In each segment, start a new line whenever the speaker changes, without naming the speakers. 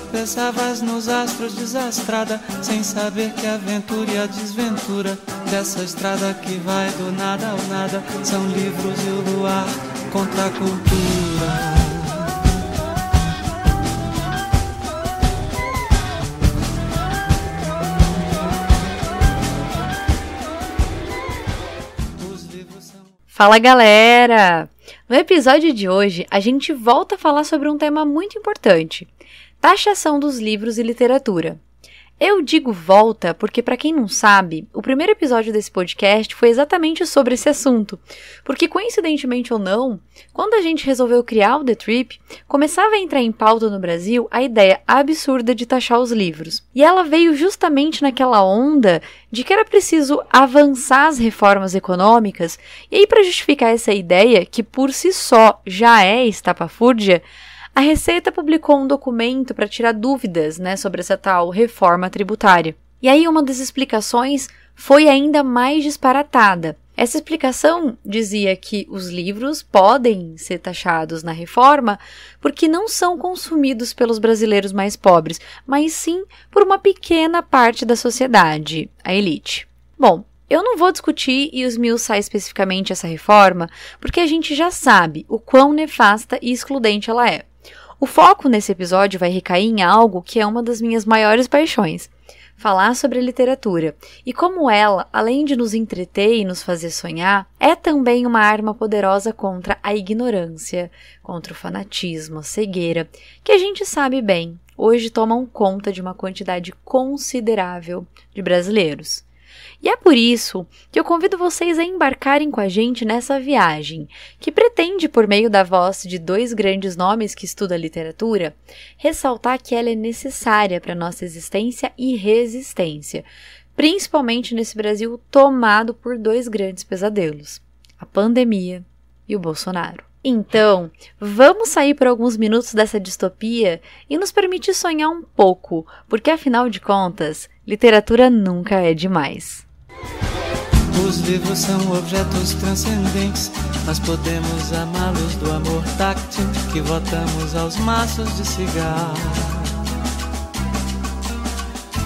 tropeçavas nos astros desastrada, sem saber que a aventura e a desventura dessa estrada que vai do nada ao nada são livros e o luar contra a cultura.
Fala galera! No episódio de hoje, a gente volta a falar sobre um tema muito importante: taxação dos livros e literatura. Eu digo volta porque, para quem não sabe, o primeiro episódio desse podcast foi exatamente sobre esse assunto. Porque, coincidentemente ou não, quando a gente resolveu criar o The Trip, começava a entrar em pauta no Brasil a ideia absurda de taxar os livros. E ela veio justamente naquela onda de que era preciso avançar as reformas econômicas, e aí, para justificar essa ideia, que por si só já é estapafúrdia, a Receita publicou um documento para tirar dúvidas né, sobre essa tal reforma tributária. E aí, uma das explicações foi ainda mais disparatada. Essa explicação dizia que os livros podem ser taxados na reforma porque não são consumidos pelos brasileiros mais pobres, mas sim por uma pequena parte da sociedade, a elite. Bom, eu não vou discutir e esmiuçar especificamente essa reforma, porque a gente já sabe o quão nefasta e excludente ela é. O foco nesse episódio vai recair em algo que é uma das minhas maiores paixões: falar sobre literatura e como ela, além de nos entreter e nos fazer sonhar, é também uma arma poderosa contra a ignorância, contra o fanatismo, a cegueira, que a gente sabe bem, hoje tomam conta de uma quantidade considerável de brasileiros. E é por isso que eu convido vocês a embarcarem com a gente nessa viagem, que pretende, por meio da voz de dois grandes nomes que estudam literatura, ressaltar que ela é necessária para nossa existência e resistência, principalmente nesse Brasil tomado por dois grandes pesadelos: a pandemia e o Bolsonaro. Então, vamos sair por alguns minutos dessa distopia e nos permitir sonhar um pouco, porque afinal de contas, literatura nunca é demais.
Os livros são objetos transcendentes, nós podemos amá-los do amor táctil que votamos aos maços de cigarro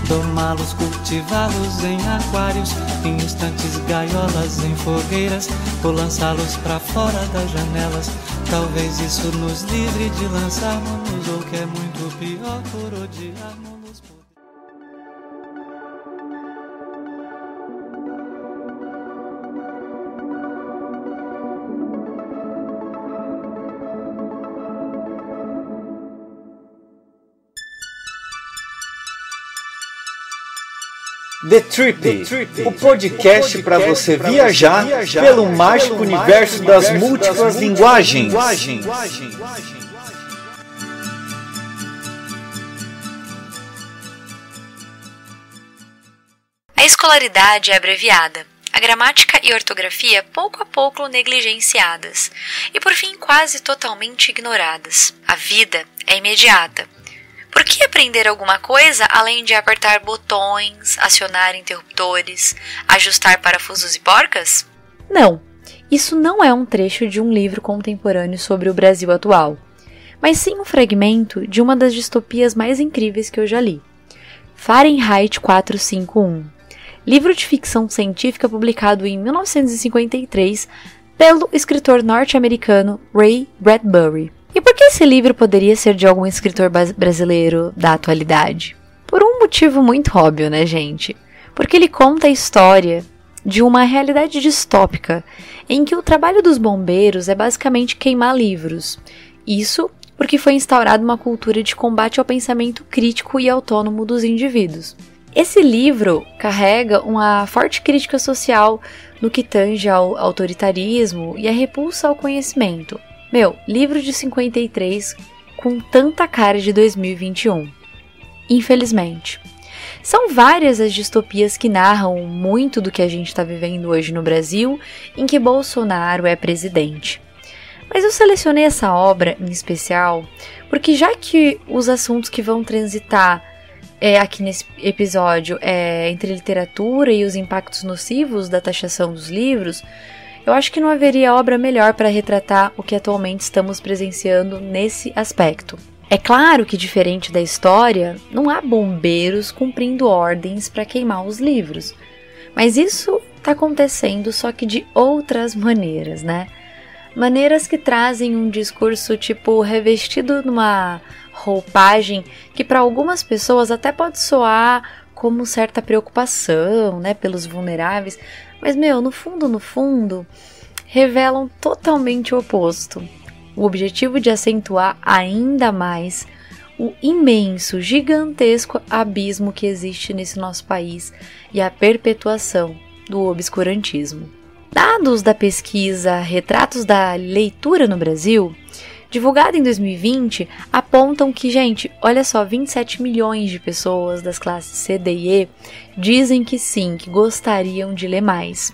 domá-los, cultivá-los em aquários, em instantes gaiolas, em fogueiras, ou lançá-los para fora das janelas. Talvez isso nos livre de lançarmos, ou que é muito pior por odiarmos.
The Trip, The Trip o podcast para você viajar, viajar pelo mágico pelo universo das, das múltiplas linguagens. linguagens.
A escolaridade é abreviada, a gramática e ortografia pouco a pouco negligenciadas e por fim quase totalmente ignoradas. A vida é imediata por que aprender alguma coisa além de apertar botões, acionar interruptores, ajustar parafusos e porcas? Não, isso não é um trecho de um livro contemporâneo sobre o Brasil atual, mas sim um fragmento de uma das distopias mais incríveis que eu já li. Fahrenheit 451, livro de ficção científica publicado em 1953 pelo escritor norte-americano Ray Bradbury. E por que esse livro poderia ser de algum escritor brasileiro da atualidade? Por um motivo muito óbvio, né, gente? Porque ele conta a história de uma realidade distópica em que o trabalho dos bombeiros é basicamente queimar livros. Isso porque foi instaurada uma cultura de combate ao pensamento crítico e autônomo dos indivíduos. Esse livro carrega uma forte crítica social no que tange ao autoritarismo e a repulsa ao conhecimento, meu, livro de 53 com tanta cara de 2021. Infelizmente. São várias as distopias que narram muito do que a gente está vivendo hoje no Brasil, em que Bolsonaro é presidente. Mas eu selecionei essa obra em especial porque, já que os assuntos que vão transitar é, aqui nesse episódio é entre literatura e os impactos nocivos da taxação dos livros, eu acho que não haveria obra melhor para retratar o que atualmente estamos presenciando nesse aspecto. É claro que, diferente da história, não há bombeiros cumprindo ordens para queimar os livros. Mas isso está acontecendo só que de outras maneiras, né? Maneiras que trazem um discurso tipo revestido numa roupagem que para algumas pessoas até pode soar como certa preocupação, né, pelos vulneráveis, mas meu, no fundo, no fundo, revelam totalmente o oposto. O objetivo de acentuar ainda mais o imenso, gigantesco abismo que existe nesse nosso país e a perpetuação do obscurantismo. Dados da pesquisa Retratos da Leitura no Brasil, divulgada em 2020, apontam que, gente, olha só, 27 milhões de pessoas das classes C, D e E dizem que sim, que gostariam de ler mais.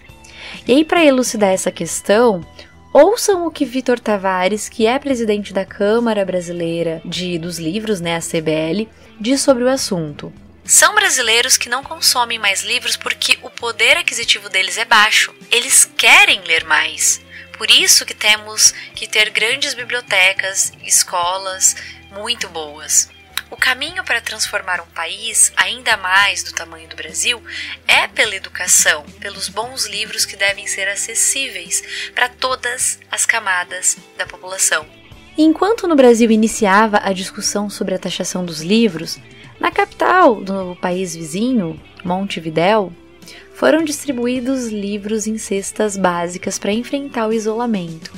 E aí, para elucidar essa questão, ouçam o que Vitor Tavares, que é presidente da Câmara Brasileira de, dos Livros, né, a CBL, diz sobre o assunto. São brasileiros que não consomem mais livros porque o poder aquisitivo deles é baixo. Eles querem ler mais. Por isso que temos que ter grandes bibliotecas, escolas muito boas. O caminho para transformar um país, ainda mais do tamanho do Brasil, é pela educação, pelos bons livros que devem ser acessíveis para todas as camadas da população. Enquanto no Brasil iniciava a discussão sobre a taxação dos livros, na capital do país vizinho, Montevidéu, foram distribuídos livros em cestas básicas para enfrentar o isolamento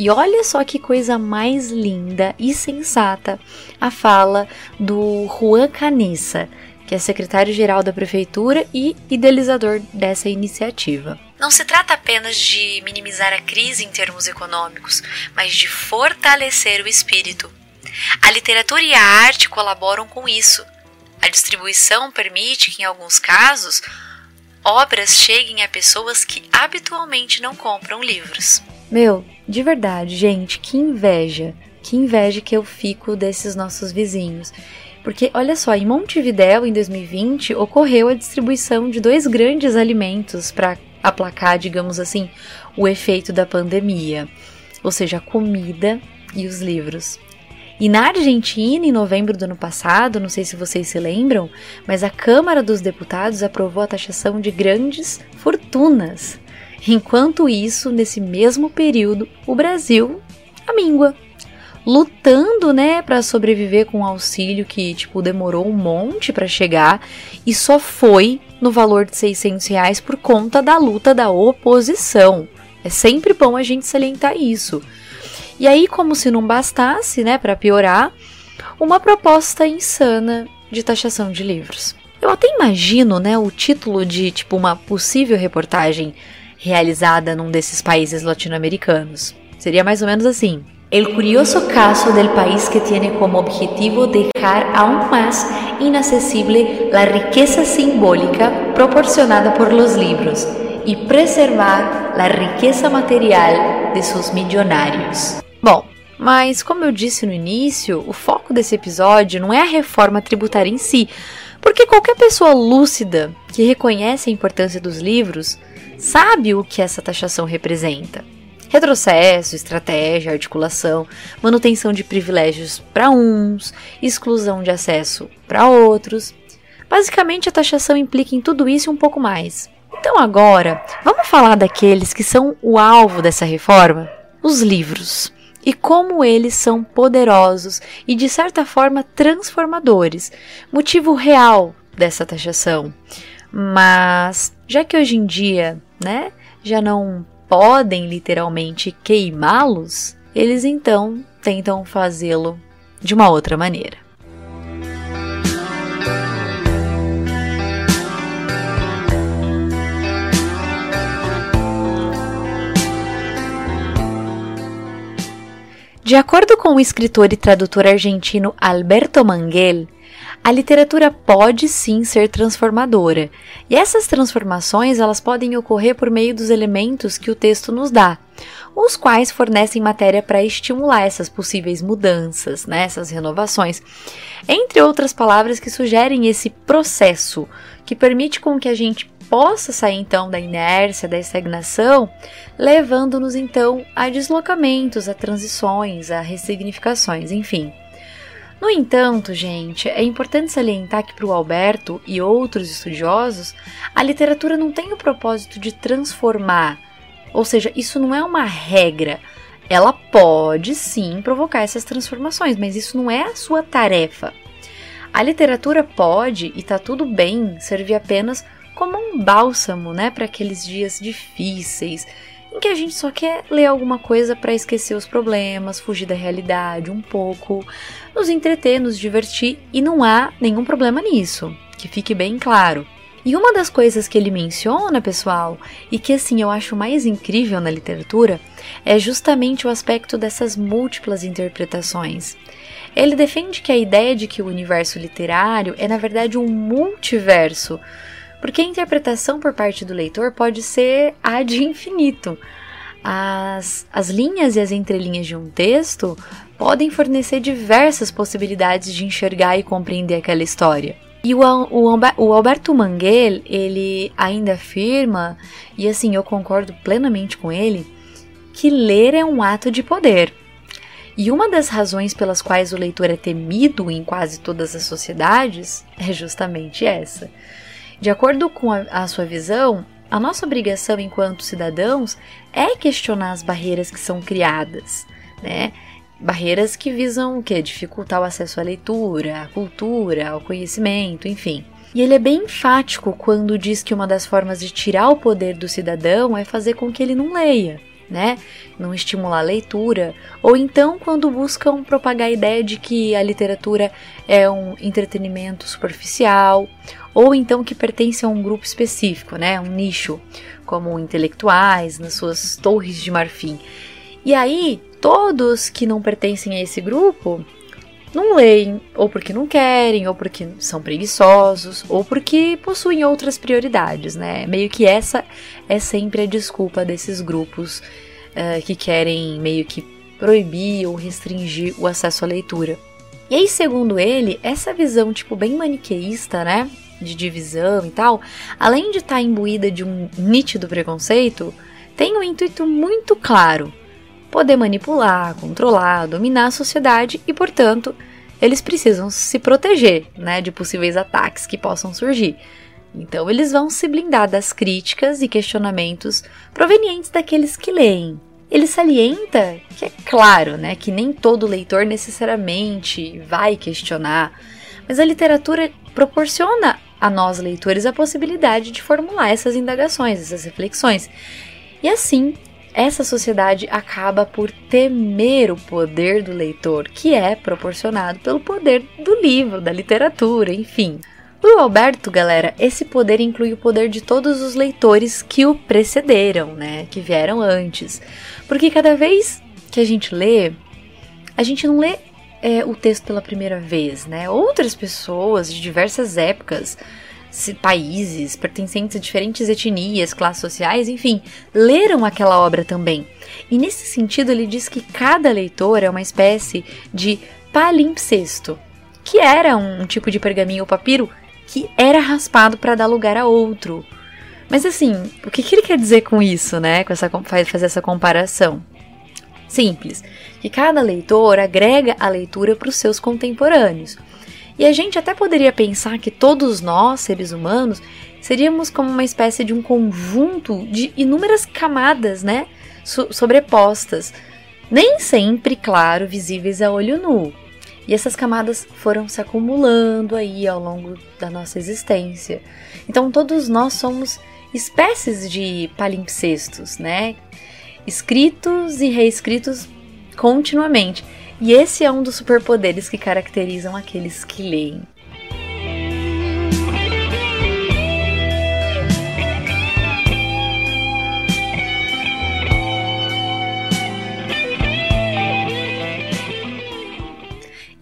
e olha só que coisa mais linda e sensata a fala do Juan Canessa, que é secretário-geral da prefeitura e idealizador dessa iniciativa. Não se trata apenas de minimizar a crise em termos econômicos, mas de fortalecer o espírito. A literatura e a arte colaboram com isso. A distribuição permite que, em alguns casos, obras cheguem a pessoas que habitualmente não compram livros. Meu, de verdade, gente, que inveja. Que inveja que eu fico desses nossos vizinhos. Porque, olha só, em Montevidéu, em 2020, ocorreu a distribuição de dois grandes alimentos para aplacar, digamos assim, o efeito da pandemia. Ou seja, a comida e os livros. E na Argentina, em novembro do ano passado, não sei se vocês se lembram, mas a Câmara dos Deputados aprovou a taxação de grandes fortunas. Enquanto isso, nesse mesmo período, o Brasil amíngua, lutando, né, para sobreviver com um auxílio que, tipo, demorou um monte para chegar e só foi no valor de 600 reais por conta da luta da oposição. É sempre bom a gente salientar isso. E aí, como se não bastasse, né, para piorar, uma proposta insana de taxação de livros. Eu até imagino, né, o título de tipo uma possível reportagem realizada num desses países latino-americanos. Seria mais ou menos assim: El curioso caso del país que tiene como objetivo dejar aún más inaccesible la riqueza simbólica proporcionada por los libros y preservar la riqueza material de sus millonarios. Bom, mas como eu disse no início, o foco desse episódio não é a reforma tributária em si, porque qualquer pessoa lúcida que reconhece a importância dos livros sabe o que essa taxação representa. Retrocesso, estratégia, articulação, manutenção de privilégios para uns, exclusão de acesso para outros. Basicamente, a taxação implica em tudo isso e um pouco mais. Então, agora, vamos falar daqueles que são o alvo dessa reforma? Os livros. E como eles são poderosos e, de certa forma, transformadores. Motivo real dessa taxação. Mas, já que hoje em dia né, já não podem literalmente queimá-los, eles então tentam fazê-lo de uma outra maneira. De acordo com o escritor e tradutor argentino Alberto Manguel, a literatura pode sim ser transformadora, e essas transformações elas podem ocorrer por meio dos elementos que o texto nos dá, os quais fornecem matéria para estimular essas possíveis mudanças, né, essas renovações, entre outras palavras que sugerem esse processo que permite com que a gente possa sair então da inércia, da estagnação, levando-nos então a deslocamentos, a transições, a ressignificações, enfim. No entanto, gente, é importante salientar que para o Alberto e outros estudiosos, a literatura não tem o propósito de transformar, ou seja, isso não é uma regra. Ela pode sim provocar essas transformações, mas isso não é a sua tarefa. A literatura pode, e tá tudo bem, servir apenas como um bálsamo, né, para aqueles dias difíceis, em que a gente só quer ler alguma coisa para esquecer os problemas, fugir da realidade um pouco, nos entreter, nos divertir e não há nenhum problema nisso, que fique bem claro. E uma das coisas que ele menciona, pessoal, e que assim eu acho mais incrível na literatura, é justamente o aspecto dessas múltiplas interpretações. Ele defende que a ideia de que o universo literário é na verdade um multiverso, porque a interpretação por parte do leitor pode ser a de infinito. As, as linhas e as entrelinhas de um texto podem fornecer diversas possibilidades de enxergar e compreender aquela história. E o, o, o Alberto Manguel, ele ainda afirma, e assim eu concordo plenamente com ele, que ler é um ato de poder. E uma das razões pelas quais o leitor é temido em quase todas as sociedades é justamente essa. De acordo com a, a sua visão, a nossa obrigação enquanto cidadãos é questionar as barreiras que são criadas, né? Barreiras que visam o quê? Dificultar o acesso à leitura, à cultura, ao conhecimento, enfim. E ele é bem enfático quando diz que uma das formas de tirar o poder do cidadão é fazer com que ele não leia, né? Não estimular a leitura, ou então quando buscam propagar a ideia de que a literatura é um entretenimento superficial, ou então que pertence a um grupo específico, né, um nicho, como intelectuais nas suas torres de marfim. E aí, todos que não pertencem a esse grupo não leem, ou porque não querem, ou porque são preguiçosos, ou porque possuem outras prioridades, né? Meio que essa é sempre a desculpa desses grupos uh, que querem meio que proibir ou restringir o acesso à leitura. E aí, segundo ele, essa visão, tipo, bem maniqueísta, né? De divisão e tal, além de estar tá imbuída de um nítido preconceito, tem um intuito muito claro: poder manipular, controlar, dominar a sociedade e, portanto, eles precisam se proteger né, de possíveis ataques que possam surgir. Então, eles vão se blindar das críticas e questionamentos provenientes daqueles que leem. Ele salienta que é claro, né, que nem todo leitor necessariamente vai questionar, mas a literatura proporciona a nós leitores a possibilidade de formular essas indagações, essas reflexões. E assim, essa sociedade acaba por temer o poder do leitor, que é proporcionado pelo poder do livro, da literatura, enfim. Para o Alberto, galera, esse poder inclui o poder de todos os leitores que o precederam, né, que vieram antes. Porque cada vez que a gente lê, a gente não lê é, o texto pela primeira vez, né? Outras pessoas de diversas épocas países, pertencentes a diferentes etnias, classes sociais, enfim, leram aquela obra também. E nesse sentido, ele diz que cada leitor é uma espécie de palimpsesto, que era um tipo de pergaminho ou papiro que era raspado para dar lugar a outro. Mas assim, o que, que ele quer dizer com isso, né? Com essa fazer essa comparação? Simples, que cada leitor agrega a leitura para os seus contemporâneos. E a gente até poderia pensar que todos nós, seres humanos, seríamos como uma espécie de um conjunto de inúmeras camadas, né? So sobrepostas. Nem sempre, claro, visíveis a olho nu. E essas camadas foram se acumulando aí ao longo da nossa existência. Então todos nós somos espécies de palimpsestos, né? Escritos e reescritos continuamente. E esse é um dos superpoderes que caracterizam aqueles que leem.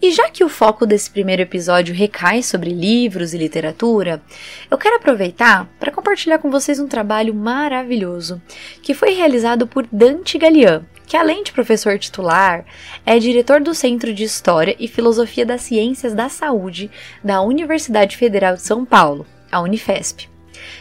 E já que o foco desse primeiro episódio recai sobre livros e literatura, eu quero aproveitar para compartilhar com vocês um trabalho maravilhoso que foi realizado por Dante Galian, que além de professor titular, é diretor do Centro de História e Filosofia das Ciências da Saúde da Universidade Federal de São Paulo, a Unifesp.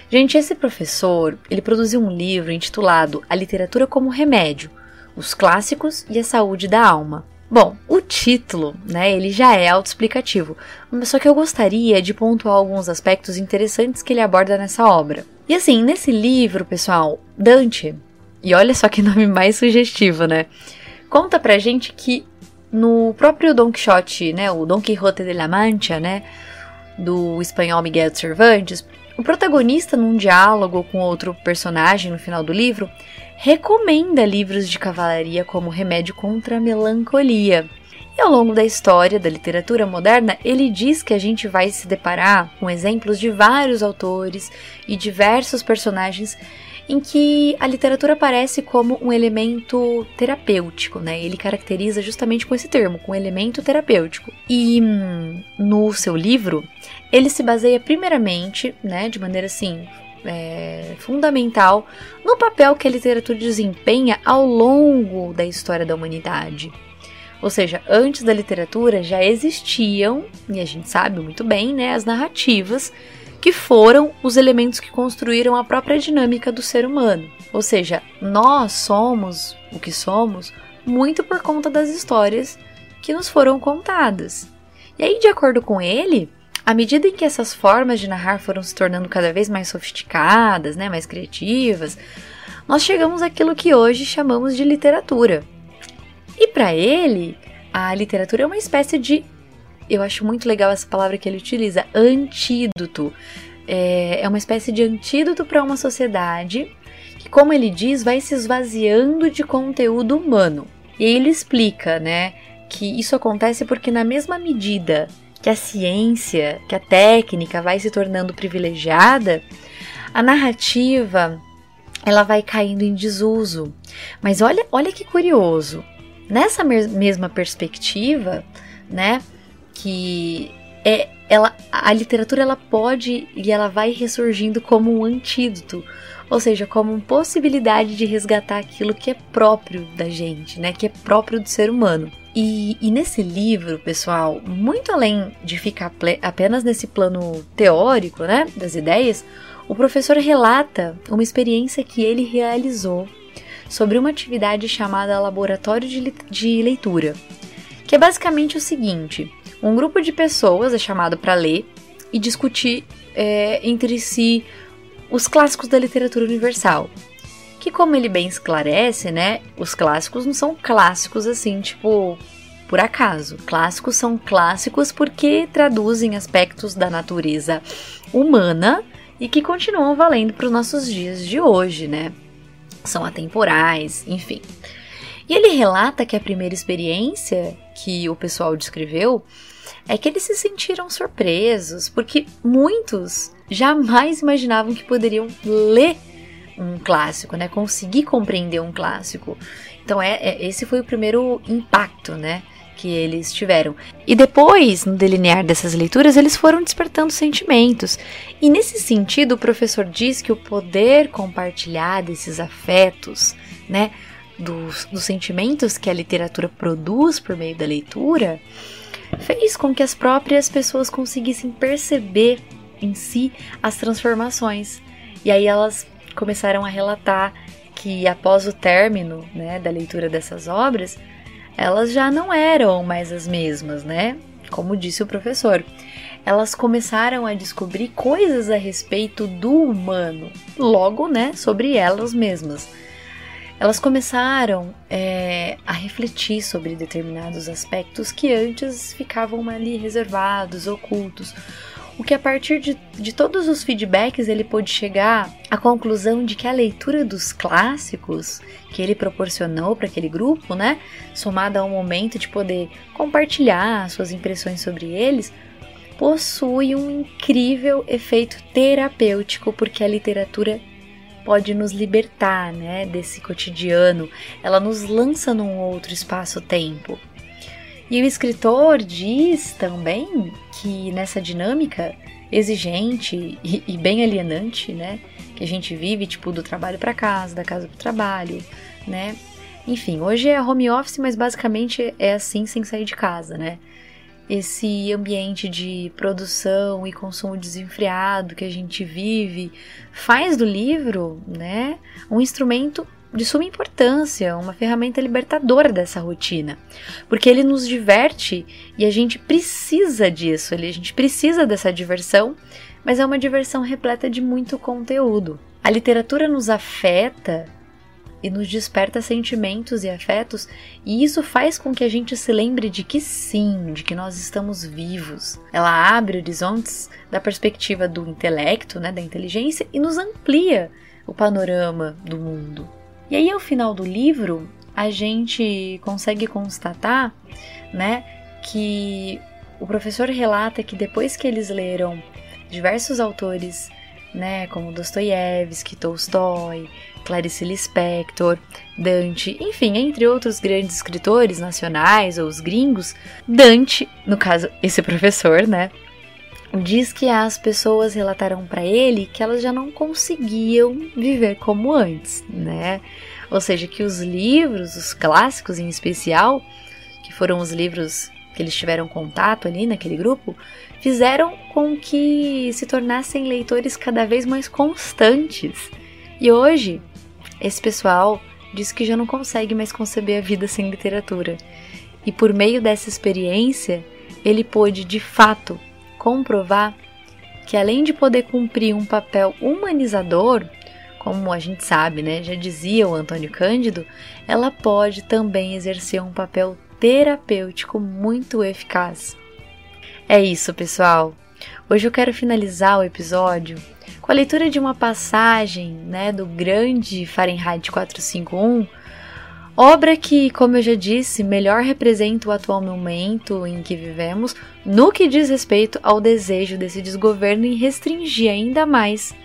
Gente, esse professor, ele produziu um livro intitulado A Literatura como Remédio: Os Clássicos e a Saúde da Alma. Bom, o título, né, ele já é autoexplicativo, só que eu gostaria de pontuar alguns aspectos interessantes que ele aborda nessa obra. E assim, nesse livro, pessoal, Dante, e olha só que nome mais sugestivo, né? Conta pra gente que no próprio Don Quixote, né, o Don Quixote de la Mancha, né, do espanhol Miguel de Cervantes, o protagonista, num diálogo com outro personagem no final do livro, recomenda livros de cavalaria como remédio contra a melancolia. E ao longo da história da literatura moderna, ele diz que a gente vai se deparar com exemplos de vários autores e diversos personagens em que a literatura aparece como um elemento terapêutico, né? Ele caracteriza justamente com esse termo, com elemento terapêutico. E hum, no seu livro, ele se baseia primeiramente, né, de maneira assim é, fundamental no papel que a literatura desempenha ao longo da história da humanidade. Ou seja, antes da literatura já existiam, e a gente sabe muito bem, né, as narrativas que foram os elementos que construíram a própria dinâmica do ser humano. Ou seja, nós somos o que somos muito por conta das histórias que nos foram contadas. E aí, de acordo com ele, à medida em que essas formas de narrar foram se tornando cada vez mais sofisticadas, né, mais criativas, nós chegamos àquilo que hoje chamamos de literatura. E para ele, a literatura é uma espécie de. Eu acho muito legal essa palavra que ele utiliza, antídoto. É, é uma espécie de antídoto para uma sociedade que, como ele diz, vai se esvaziando de conteúdo humano. E ele explica, né, que isso acontece porque, na mesma medida que a ciência, que a técnica vai se tornando privilegiada, a narrativa ela vai caindo em desuso. Mas olha, olha que curioso. Nessa mesma perspectiva, né, que é ela a literatura ela pode e ela vai ressurgindo como um antídoto, ou seja, como uma possibilidade de resgatar aquilo que é próprio da gente, né, que é próprio do ser humano. E, e, nesse livro, pessoal, muito além de ficar apenas nesse plano teórico, né, das ideias, o professor relata uma experiência que ele realizou sobre uma atividade chamada Laboratório de, de Leitura, que é basicamente o seguinte: um grupo de pessoas é chamado para ler e discutir é, entre si os clássicos da literatura universal, que como ele bem esclarece, né, os clássicos não são clássicos assim, tipo, por acaso. Clássicos são clássicos porque traduzem aspectos da natureza humana e que continuam valendo para os nossos dias de hoje, né? São atemporais, enfim. E ele relata que a primeira experiência que o pessoal descreveu é que eles se sentiram surpresos, porque muitos jamais imaginavam que poderiam ler um clássico, né? Conseguir compreender um clássico. Então é, é, esse foi o primeiro impacto, né? Que eles tiveram. E depois, no delinear dessas leituras, eles foram despertando sentimentos. E nesse sentido, o professor diz que o poder compartilhar desses afetos, né? Dos, dos sentimentos que a literatura produz por meio da leitura, fez com que as próprias pessoas conseguissem perceber em si as transformações. E aí elas começaram a relatar que após o término né, da leitura dessas obras, elas já não eram mais as mesmas, né? Como disse o professor. Elas começaram a descobrir coisas a respeito do humano, logo, né, sobre elas mesmas. Elas começaram é, a refletir sobre determinados aspectos que antes ficavam ali reservados, ocultos, o que a partir de, de todos os feedbacks ele pôde chegar à conclusão de que a leitura dos clássicos que ele proporcionou para aquele grupo, né, somada ao momento de poder compartilhar suas impressões sobre eles, possui um incrível efeito terapêutico porque a literatura pode nos libertar, né, desse cotidiano. Ela nos lança num outro espaço-tempo. E o escritor diz também que nessa dinâmica exigente e, e bem alienante, né, que a gente vive, tipo, do trabalho para casa, da casa para o trabalho, né? Enfim, hoje é home office, mas basicamente é assim sem sair de casa, né? Esse ambiente de produção e consumo desenfreado que a gente vive faz do livro, né, um instrumento de suma importância, uma ferramenta libertadora dessa rotina, porque ele nos diverte e a gente precisa disso, a gente precisa dessa diversão, mas é uma diversão repleta de muito conteúdo. A literatura nos afeta e nos desperta sentimentos e afetos, e isso faz com que a gente se lembre de que sim, de que nós estamos vivos. Ela abre horizontes da perspectiva do intelecto, né, da inteligência, e nos amplia o panorama do mundo. E aí, ao final do livro, a gente consegue constatar, né, que o professor relata que depois que eles leram diversos autores, né, como Dostoiévski, Tolstói, Clarice Lispector, Dante, enfim, entre outros grandes escritores nacionais ou os gringos, Dante, no caso, esse professor, né, diz que as pessoas relataram para ele que elas já não conseguiam viver como antes, né? Ou seja, que os livros, os clássicos em especial, que foram os livros que eles tiveram contato ali naquele grupo, fizeram com que se tornassem leitores cada vez mais constantes. E hoje, esse pessoal diz que já não consegue mais conceber a vida sem literatura. E por meio dessa experiência, ele pôde de fato comprovar que além de poder cumprir um papel humanizador, como a gente sabe, né, já dizia o Antônio Cândido, ela pode também exercer um papel terapêutico muito eficaz. É isso, pessoal. Hoje eu quero finalizar o episódio com a leitura de uma passagem, né, do grande Fahrenheit 451 Obra que, como eu já disse, melhor representa o atual momento em que vivemos no que diz respeito ao desejo desse desgoverno em restringir ainda mais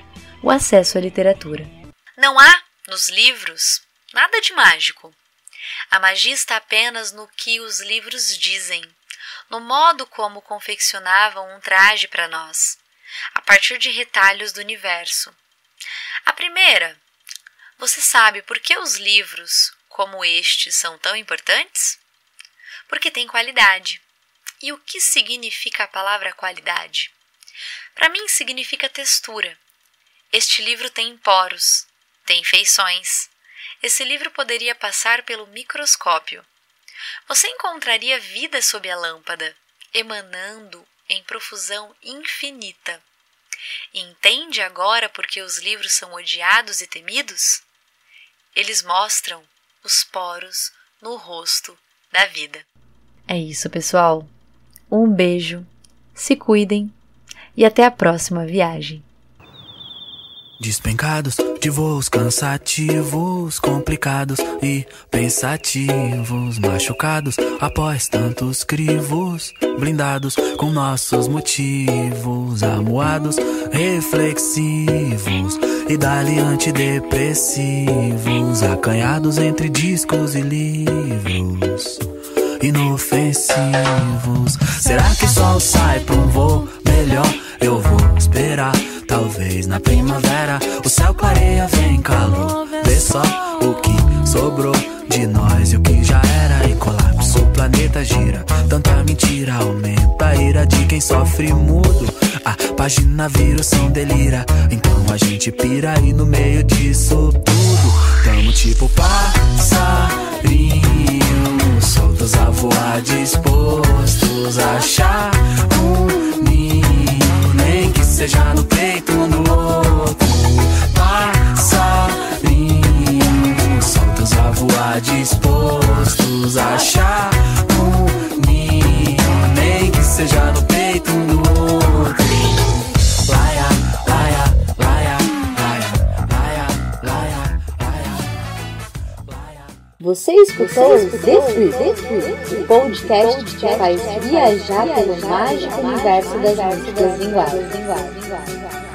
o acesso à literatura.
Não há, nos livros, nada de mágico. A magia está apenas no que os livros dizem, no modo como confeccionavam um traje para nós, a partir de retalhos do universo. A primeira, você sabe por que os livros, como estes são tão importantes? Porque têm qualidade. E o que significa a palavra qualidade? Para mim, significa textura. Este livro tem poros, tem feições. Esse livro poderia passar pelo microscópio. Você encontraria vida sob a lâmpada, emanando em profusão infinita. Entende agora por que os livros são odiados e temidos? Eles mostram os poros no rosto da vida.
É isso, pessoal. Um beijo, se cuidem e até a próxima viagem.
Despencados de voos cansativos, complicados e pensativos, machucados após tantos crivos, blindados com nossos motivos, amuados, reflexivos e dali antidepressivos, acanhados entre discos e livros inofensivos. Será que o sol sai pra um voo melhor? Eu vou esperar Talvez na primavera o céu clareia, vem calor. Vê só o que sobrou de nós e o que já era e colapso. O planeta gira, tanta mentira aumenta a ira de quem sofre mudo. A página vira o som delira, então a gente pira e no meio disso tudo tamo tipo passarinho, soltos a voar, dispostos a achar um seja no peito no outro. Passarinho, soltos a voar, dispostos a achar um ninho, nem que seja no peito
Você escutou o Desfile, o podcast que te faz viajar pelo mágico universo das músicas linguagens.